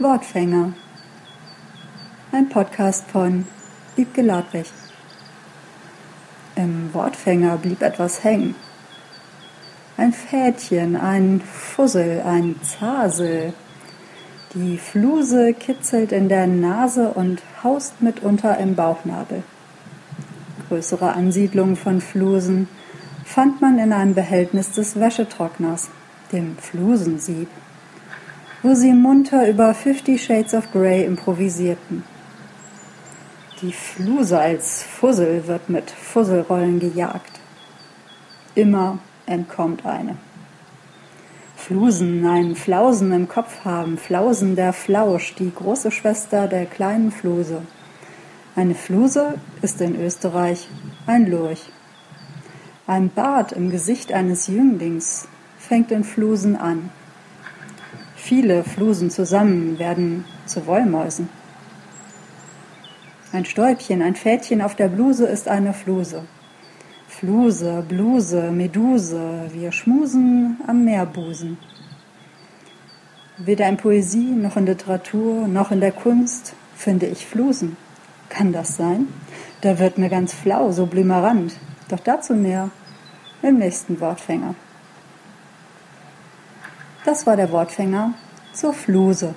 Wortfänger. Ein Podcast von Wiebke Ladwig. Im Wortfänger blieb etwas hängen. Ein Fädchen, ein Fussel, ein Zasel. Die Fluse kitzelt in der Nase und haust mitunter im Bauchnabel. Größere Ansiedlungen von Flusen fand man in einem Behältnis des Wäschetrockners, dem Flusensieb wo sie munter über Fifty Shades of Grey improvisierten. Die Fluse als Fussel wird mit Fusselrollen gejagt. Immer entkommt eine. Flusen, ein Flausen im Kopf haben, Flausen der Flausch, die große Schwester der kleinen Fluse. Eine Fluse ist in Österreich ein Lurch. Ein Bart im Gesicht eines Jünglings fängt in Flusen an. Viele Flusen zusammen werden zu Wollmäusen. Ein Stäubchen, ein Fädchen auf der Bluse ist eine Fluse. Fluse, Bluse, Meduse, wir schmusen am Meerbusen. Weder in Poesie noch in Literatur noch in der Kunst finde ich Flusen. Kann das sein? Da wird mir ganz flau, so blümerant. Doch dazu mehr im nächsten Wortfänger. Das war der Wortfänger zur Fluse.